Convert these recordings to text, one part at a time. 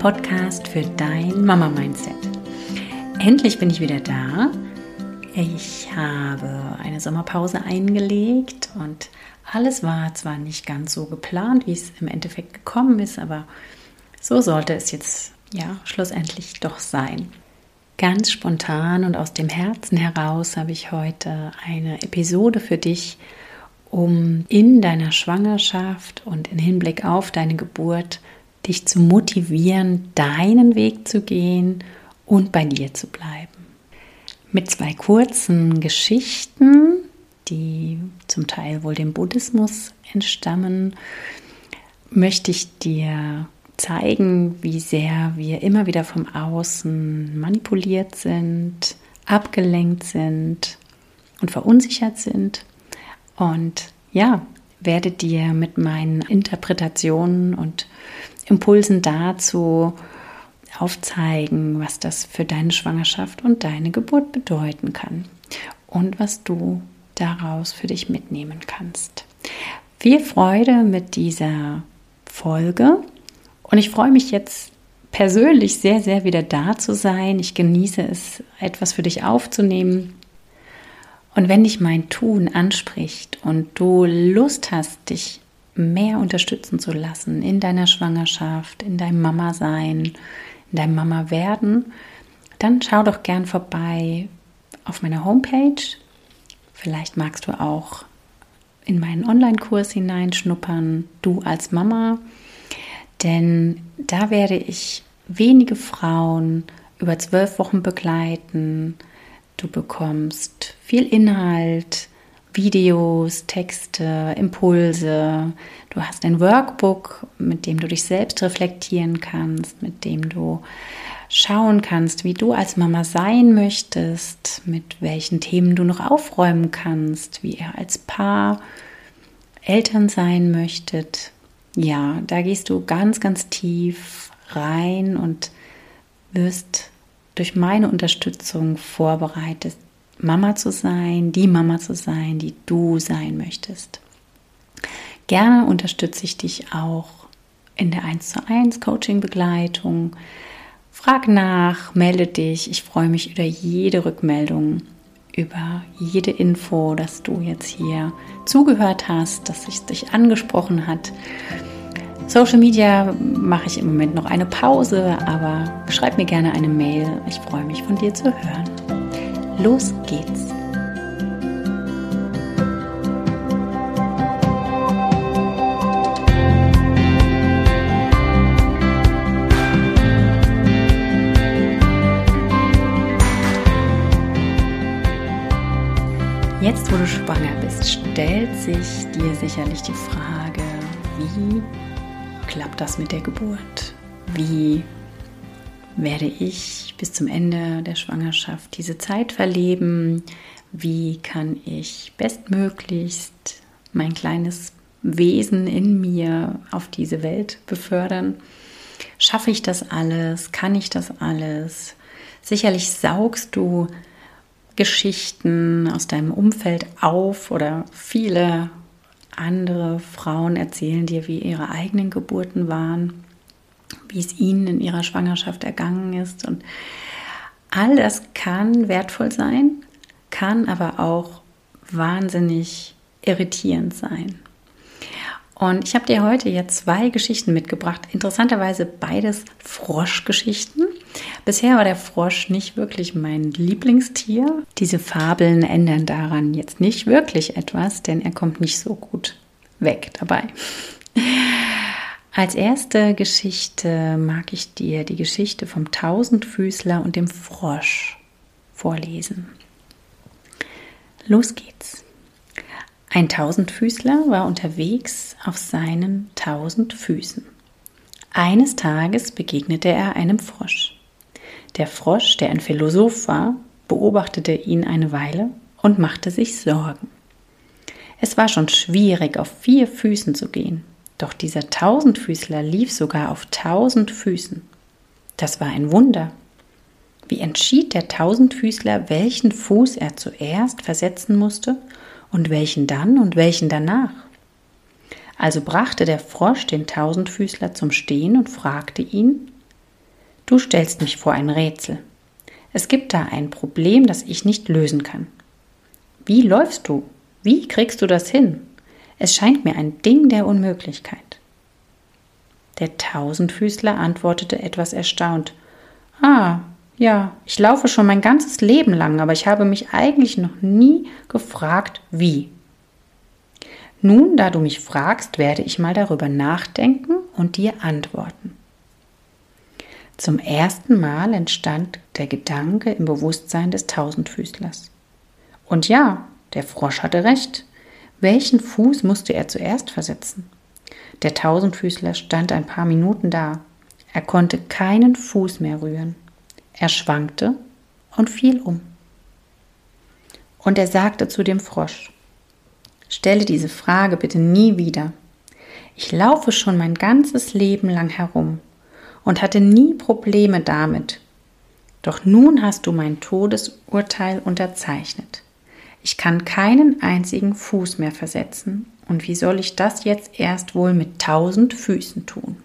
Podcast für dein Mama-Mindset. Endlich bin ich wieder da. Ich habe eine Sommerpause eingelegt und alles war zwar nicht ganz so geplant, wie es im Endeffekt gekommen ist, aber so sollte es jetzt ja schlussendlich doch sein. Ganz spontan und aus dem Herzen heraus habe ich heute eine Episode für dich, um in deiner Schwangerschaft und im Hinblick auf deine Geburt dich zu motivieren, deinen Weg zu gehen und bei dir zu bleiben. Mit zwei kurzen Geschichten, die zum Teil wohl dem Buddhismus entstammen, möchte ich dir zeigen, wie sehr wir immer wieder vom Außen manipuliert sind, abgelenkt sind und verunsichert sind. Und ja, werde dir mit meinen Interpretationen und Impulsen dazu aufzeigen, was das für deine Schwangerschaft und deine Geburt bedeuten kann und was du daraus für dich mitnehmen kannst. Viel Freude mit dieser Folge und ich freue mich jetzt persönlich sehr, sehr wieder da zu sein. Ich genieße es, etwas für dich aufzunehmen. Und wenn dich mein Tun anspricht und du Lust hast, dich mehr unterstützen zu lassen in deiner Schwangerschaft, in deinem Mama-Sein, in deinem Mama-Werden, dann schau doch gern vorbei auf meiner Homepage. Vielleicht magst du auch in meinen Online-Kurs hineinschnuppern, du als Mama denn da werde ich wenige Frauen über zwölf Wochen begleiten. Du bekommst viel Inhalt, Videos, Texte, Impulse. Du hast ein Workbook, mit dem du dich selbst reflektieren kannst, mit dem du schauen kannst, wie du als Mama sein möchtest, mit welchen Themen du noch aufräumen kannst, wie ihr als Paar Eltern sein möchtet, ja, da gehst du ganz, ganz tief rein und wirst durch meine Unterstützung vorbereitet, Mama zu sein, die Mama zu sein, die du sein möchtest. Gerne unterstütze ich dich auch in der 1 zu 1 Coaching Begleitung. Frag nach, melde dich. Ich freue mich über jede Rückmeldung über jede Info, dass du jetzt hier zugehört hast, dass es dich angesprochen hat. Social Media mache ich im Moment noch eine Pause, aber schreib mir gerne eine Mail. Ich freue mich von dir zu hören. Los geht's! Jetzt, wo du schwanger bist, stellt sich dir sicherlich die Frage, wie klappt das mit der Geburt? Wie werde ich bis zum Ende der Schwangerschaft diese Zeit verleben? Wie kann ich bestmöglichst mein kleines Wesen in mir auf diese Welt befördern? Schaffe ich das alles? Kann ich das alles? Sicherlich saugst du Geschichten aus deinem Umfeld auf oder viele andere Frauen erzählen dir, wie ihre eigenen Geburten waren, wie es ihnen in ihrer Schwangerschaft ergangen ist. Und all das kann wertvoll sein, kann aber auch wahnsinnig irritierend sein. Und ich habe dir heute jetzt zwei Geschichten mitgebracht. Interessanterweise beides Froschgeschichten. Bisher war der Frosch nicht wirklich mein Lieblingstier. Diese Fabeln ändern daran jetzt nicht wirklich etwas, denn er kommt nicht so gut weg dabei. Als erste Geschichte mag ich dir die Geschichte vom Tausendfüßler und dem Frosch vorlesen. Los geht's. Ein Tausendfüßler war unterwegs auf seinen tausend Füßen. Eines Tages begegnete er einem Frosch. Der Frosch, der ein Philosoph war, beobachtete ihn eine Weile und machte sich Sorgen. Es war schon schwierig, auf vier Füßen zu gehen, doch dieser Tausendfüßler lief sogar auf tausend Füßen. Das war ein Wunder. Wie entschied der Tausendfüßler, welchen Fuß er zuerst versetzen musste und welchen dann und welchen danach. Also brachte der Frosch den Tausendfüßler zum Stehen und fragte ihn, Du stellst mich vor ein Rätsel. Es gibt da ein Problem, das ich nicht lösen kann. Wie läufst du? Wie kriegst du das hin? Es scheint mir ein Ding der Unmöglichkeit. Der Tausendfüßler antwortete etwas erstaunt. Ah, ja, ich laufe schon mein ganzes Leben lang, aber ich habe mich eigentlich noch nie gefragt, wie. Nun, da du mich fragst, werde ich mal darüber nachdenken und dir antworten. Zum ersten Mal entstand der Gedanke im Bewusstsein des Tausendfüßlers. Und ja, der Frosch hatte recht. Welchen Fuß musste er zuerst versetzen? Der Tausendfüßler stand ein paar Minuten da. Er konnte keinen Fuß mehr rühren. Er schwankte und fiel um. Und er sagte zu dem Frosch, Stelle diese Frage bitte nie wieder. Ich laufe schon mein ganzes Leben lang herum und hatte nie Probleme damit. Doch nun hast du mein Todesurteil unterzeichnet. Ich kann keinen einzigen Fuß mehr versetzen, und wie soll ich das jetzt erst wohl mit tausend Füßen tun?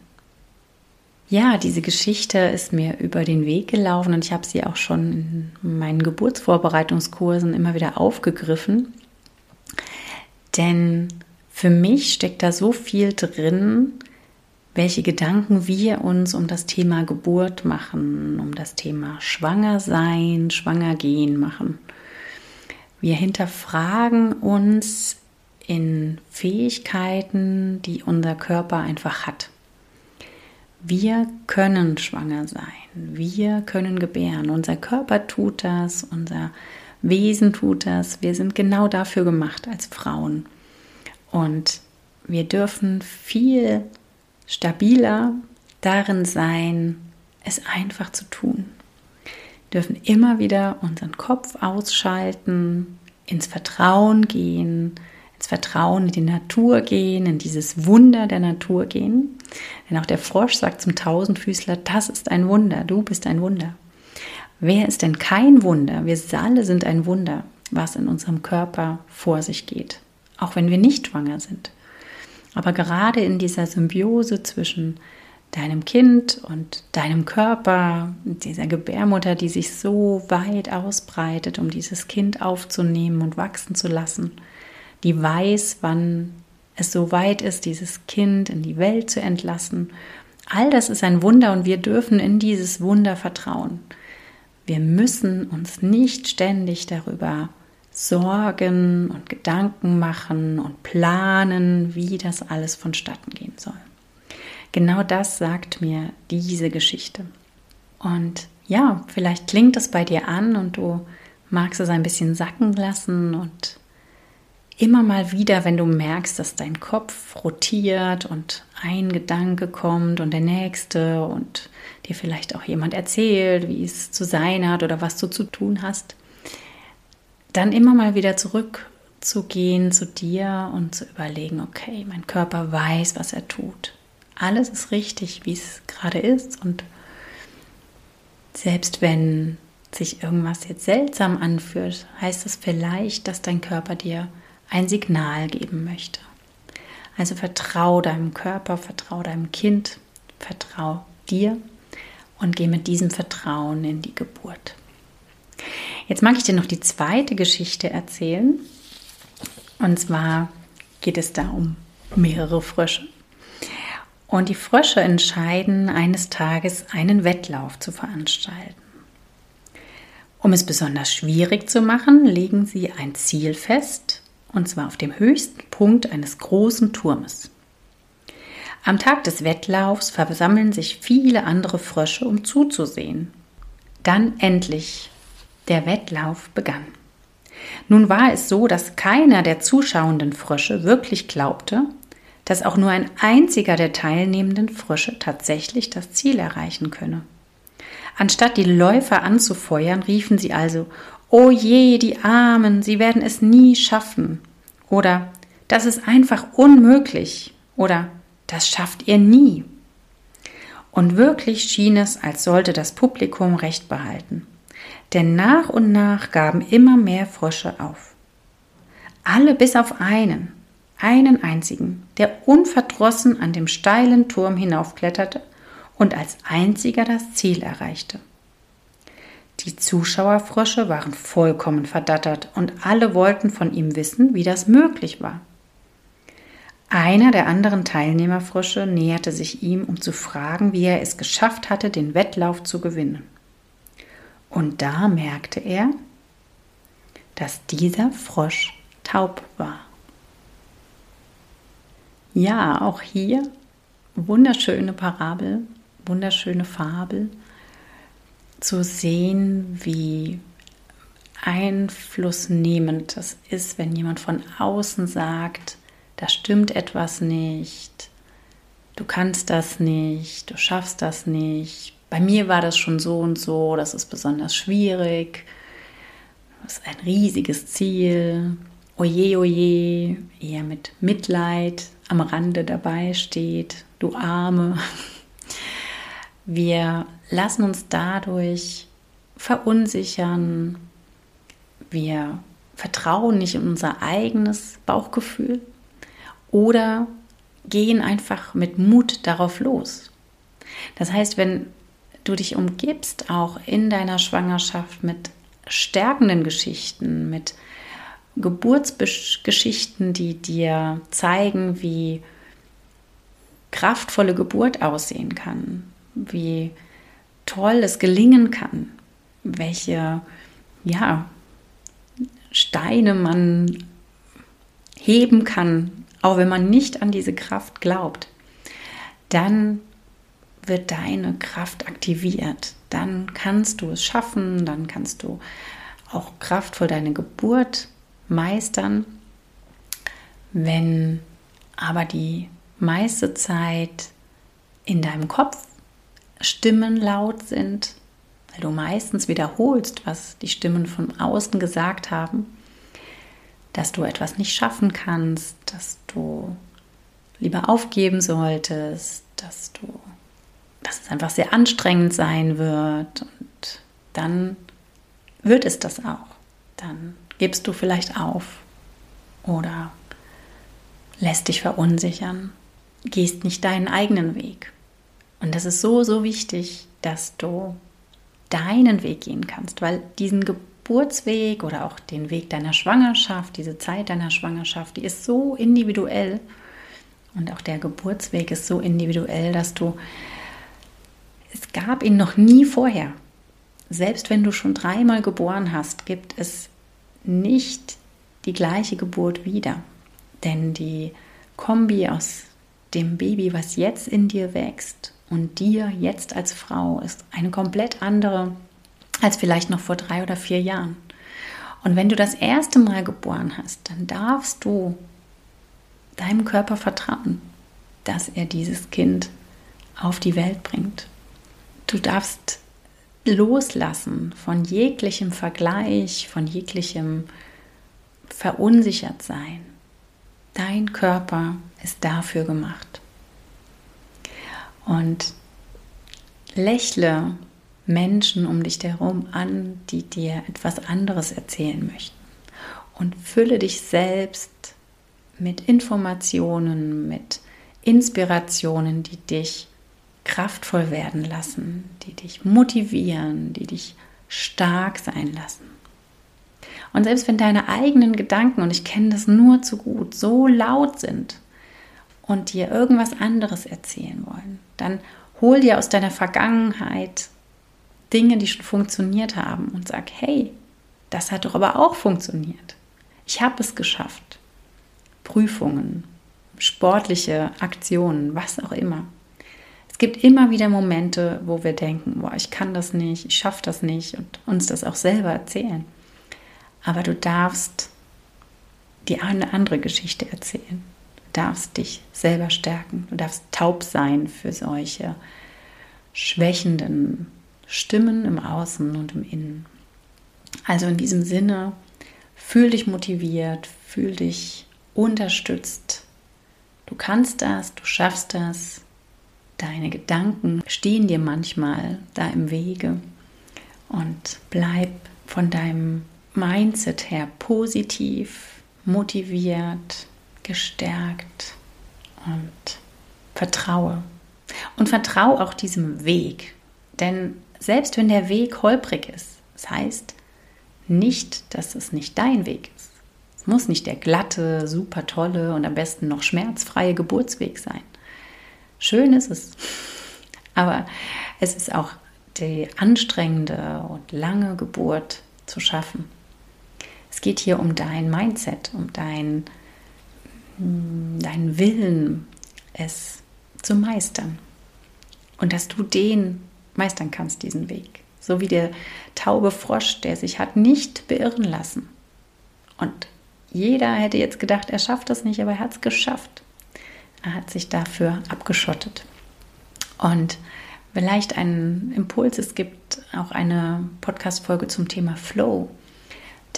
Ja, diese Geschichte ist mir über den Weg gelaufen und ich habe sie auch schon in meinen Geburtsvorbereitungskursen immer wieder aufgegriffen. Denn für mich steckt da so viel drin, welche Gedanken wir uns um das Thema Geburt machen, um das Thema Schwanger sein, Schwanger gehen machen. Wir hinterfragen uns in Fähigkeiten, die unser Körper einfach hat. Wir können schwanger sein, wir können gebären, unser Körper tut das, unser Wesen tut das. Wir sind genau dafür gemacht als Frauen. Und wir dürfen viel stabiler darin sein, es einfach zu tun. Dürfen immer wieder unseren Kopf ausschalten, ins Vertrauen gehen, ins Vertrauen in die Natur gehen, in dieses Wunder der Natur gehen. Denn auch der Frosch sagt zum Tausendfüßler, das ist ein Wunder, du bist ein Wunder. Wer ist denn kein Wunder? Wir alle sind ein Wunder, was in unserem Körper vor sich geht, auch wenn wir nicht schwanger sind. Aber gerade in dieser Symbiose zwischen deinem Kind und deinem Körper, dieser Gebärmutter, die sich so weit ausbreitet, um dieses Kind aufzunehmen und wachsen zu lassen, die weiß, wann es so weit ist, dieses Kind in die Welt zu entlassen. All das ist ein Wunder und wir dürfen in dieses Wunder vertrauen. Wir müssen uns nicht ständig darüber Sorgen und Gedanken machen und planen, wie das alles vonstatten gehen soll. Genau das sagt mir diese Geschichte. Und ja, vielleicht klingt es bei dir an und du magst es ein bisschen sacken lassen und immer mal wieder, wenn du merkst, dass dein Kopf rotiert und ein Gedanke kommt und der nächste und dir vielleicht auch jemand erzählt, wie es zu sein hat oder was du zu tun hast, dann immer mal wieder zurückzugehen zu dir und zu überlegen, okay, mein Körper weiß, was er tut. Alles ist richtig, wie es gerade ist und selbst wenn sich irgendwas jetzt seltsam anfühlt, heißt es vielleicht, dass dein Körper dir ein Signal geben möchte. Also vertrau deinem Körper, vertrau deinem Kind, vertrau dir und geh mit diesem Vertrauen in die Geburt. Jetzt mag ich dir noch die zweite Geschichte erzählen. Und zwar geht es da um mehrere Frösche. Und die Frösche entscheiden eines Tages einen Wettlauf zu veranstalten. Um es besonders schwierig zu machen, legen sie ein Ziel fest, und zwar auf dem höchsten Punkt eines großen Turmes. Am Tag des Wettlaufs versammeln sich viele andere Frösche, um zuzusehen. Dann endlich der Wettlauf begann. Nun war es so, dass keiner der zuschauenden Frösche wirklich glaubte, dass auch nur ein einziger der teilnehmenden Frösche tatsächlich das Ziel erreichen könne. Anstatt die Läufer anzufeuern, riefen sie also O je, die Armen, sie werden es nie schaffen. Oder das ist einfach unmöglich. Oder das schafft ihr nie. Und wirklich schien es, als sollte das Publikum Recht behalten. Denn nach und nach gaben immer mehr Frösche auf. Alle bis auf einen. Einen einzigen, der unverdrossen an dem steilen Turm hinaufkletterte und als einziger das Ziel erreichte. Die Zuschauerfrösche waren vollkommen verdattert und alle wollten von ihm wissen, wie das möglich war. Einer der anderen Teilnehmerfrösche näherte sich ihm, um zu fragen, wie er es geschafft hatte, den Wettlauf zu gewinnen. Und da merkte er, dass dieser Frosch taub war. Ja, auch hier wunderschöne Parabel, wunderschöne Fabel, zu sehen, wie einflussnehmend das ist, wenn jemand von außen sagt, da stimmt etwas nicht, du kannst das nicht, du schaffst das nicht. Bei mir war das schon so und so, das ist besonders schwierig, das ist ein riesiges Ziel, oje, oje, eher mit Mitleid am Rande dabei steht, du Arme. Wir lassen uns dadurch verunsichern, wir vertrauen nicht in unser eigenes Bauchgefühl, oder gehen einfach mit Mut darauf los. Das heißt, wenn du dich umgibst, auch in deiner Schwangerschaft mit stärkenden Geschichten, mit Geburtsgeschichten, die dir zeigen, wie kraftvolle Geburt aussehen kann, wie toll es gelingen kann, welche ja, Steine man heben kann auch wenn man nicht an diese Kraft glaubt, dann wird deine Kraft aktiviert. Dann kannst du es schaffen, dann kannst du auch kraftvoll deine Geburt meistern. Wenn aber die meiste Zeit in deinem Kopf Stimmen laut sind, weil du meistens wiederholst, was die Stimmen von außen gesagt haben, dass du etwas nicht schaffen kannst, dass du lieber aufgeben solltest, dass du, dass es einfach sehr anstrengend sein wird und dann wird es das auch. Dann gibst du vielleicht auf oder lässt dich verunsichern, gehst nicht deinen eigenen Weg. Und das ist so, so wichtig, dass du deinen Weg gehen kannst, weil diesen Geburt Geburtsweg oder auch den Weg deiner Schwangerschaft, diese Zeit deiner Schwangerschaft, die ist so individuell und auch der Geburtsweg ist so individuell, dass du, es gab ihn noch nie vorher. Selbst wenn du schon dreimal geboren hast, gibt es nicht die gleiche Geburt wieder. Denn die Kombi aus dem Baby, was jetzt in dir wächst und dir jetzt als Frau, ist eine komplett andere als vielleicht noch vor drei oder vier Jahren. Und wenn du das erste Mal geboren hast, dann darfst du deinem Körper vertrauen, dass er dieses Kind auf die Welt bringt. Du darfst loslassen von jeglichem Vergleich, von jeglichem verunsichert sein. Dein Körper ist dafür gemacht. Und lächle Menschen um dich herum an, die dir etwas anderes erzählen möchten. Und fülle dich selbst mit Informationen, mit Inspirationen, die dich kraftvoll werden lassen, die dich motivieren, die dich stark sein lassen. Und selbst wenn deine eigenen Gedanken, und ich kenne das nur zu gut, so laut sind und dir irgendwas anderes erzählen wollen, dann hol dir aus deiner Vergangenheit Dinge, die schon funktioniert haben und sag, hey, das hat doch aber auch funktioniert. Ich habe es geschafft. Prüfungen, sportliche Aktionen, was auch immer. Es gibt immer wieder Momente, wo wir denken, boah, ich kann das nicht, ich schaffe das nicht und uns das auch selber erzählen. Aber du darfst die eine andere Geschichte erzählen. Du darfst dich selber stärken. Du darfst taub sein für solche schwächenden Stimmen im Außen und im Innen. Also in diesem Sinne, fühl dich motiviert, fühl dich unterstützt. Du kannst das, du schaffst das. Deine Gedanken stehen dir manchmal da im Wege und bleib von deinem Mindset her positiv, motiviert, gestärkt und vertraue. Und vertraue auch diesem Weg. Denn selbst wenn der Weg holprig ist, das heißt nicht, dass es nicht dein Weg ist. Es muss nicht der glatte, super tolle und am besten noch schmerzfreie Geburtsweg sein. Schön ist es. Aber es ist auch die anstrengende und lange Geburt zu schaffen. Es geht hier um dein Mindset, um dein, hm, deinen Willen, es zu meistern. Und dass du den meistern kannst, diesen Weg. So wie der taube Frosch, der sich hat nicht beirren lassen. Und jeder hätte jetzt gedacht, er schafft das nicht, aber er hat es geschafft. Er hat sich dafür abgeschottet. Und vielleicht ein Impuls, es gibt auch eine Podcast-Folge zum Thema Flow.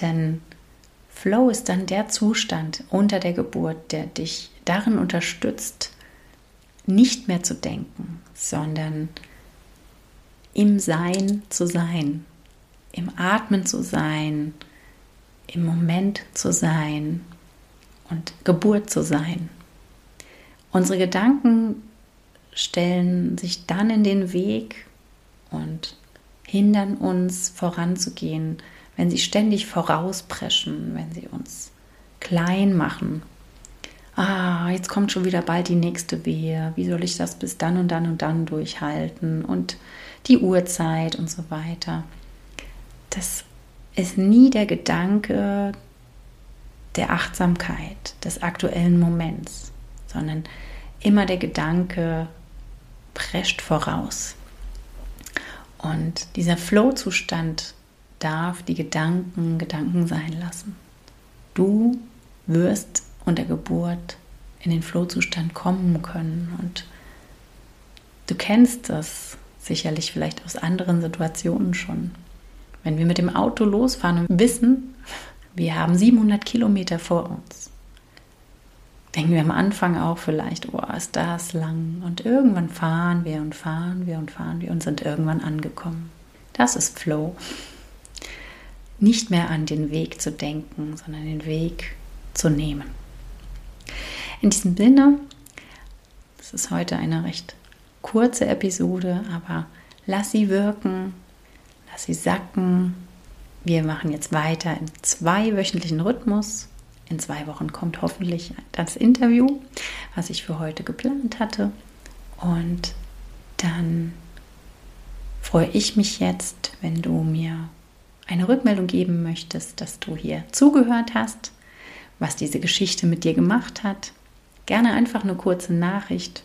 Denn Flow ist dann der Zustand unter der Geburt, der dich darin unterstützt, nicht mehr zu denken, sondern im Sein zu sein, im Atmen zu sein, im Moment zu sein und Geburt zu sein. Unsere Gedanken stellen sich dann in den Weg und hindern uns voranzugehen, wenn sie ständig vorauspreschen, wenn sie uns klein machen. Ah, jetzt kommt schon wieder bald die nächste Wehe. Wie soll ich das bis dann und dann und dann durchhalten? Und die Uhrzeit und so weiter. Das ist nie der Gedanke der Achtsamkeit, des aktuellen Moments, sondern immer der Gedanke prescht voraus. Und dieser Flow-Zustand darf die Gedanken Gedanken sein lassen. Du wirst unter Geburt in den Flow-Zustand kommen können und du kennst das sicherlich vielleicht aus anderen Situationen schon. Wenn wir mit dem Auto losfahren und wissen, wir haben 700 Kilometer vor uns, denken wir am Anfang auch vielleicht, oh, ist das lang. Und irgendwann fahren wir und fahren wir und fahren wir und sind irgendwann angekommen. Das ist Flow nicht mehr an den Weg zu denken, sondern den Weg zu nehmen. In diesem Sinne, das ist heute eine recht kurze Episode, aber lass sie wirken, lass sie sacken. Wir machen jetzt weiter im zweiwöchentlichen Rhythmus. In zwei Wochen kommt hoffentlich das Interview, was ich für heute geplant hatte. Und dann freue ich mich jetzt, wenn du mir eine Rückmeldung geben möchtest, dass du hier zugehört hast, was diese Geschichte mit dir gemacht hat, gerne einfach eine kurze Nachricht.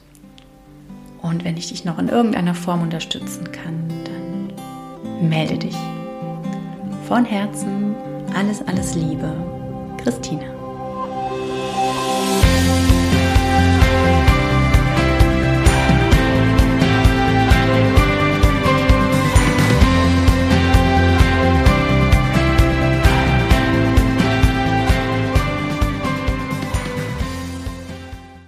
Und wenn ich dich noch in irgendeiner Form unterstützen kann, dann melde dich. Von Herzen alles, alles Liebe, Christina.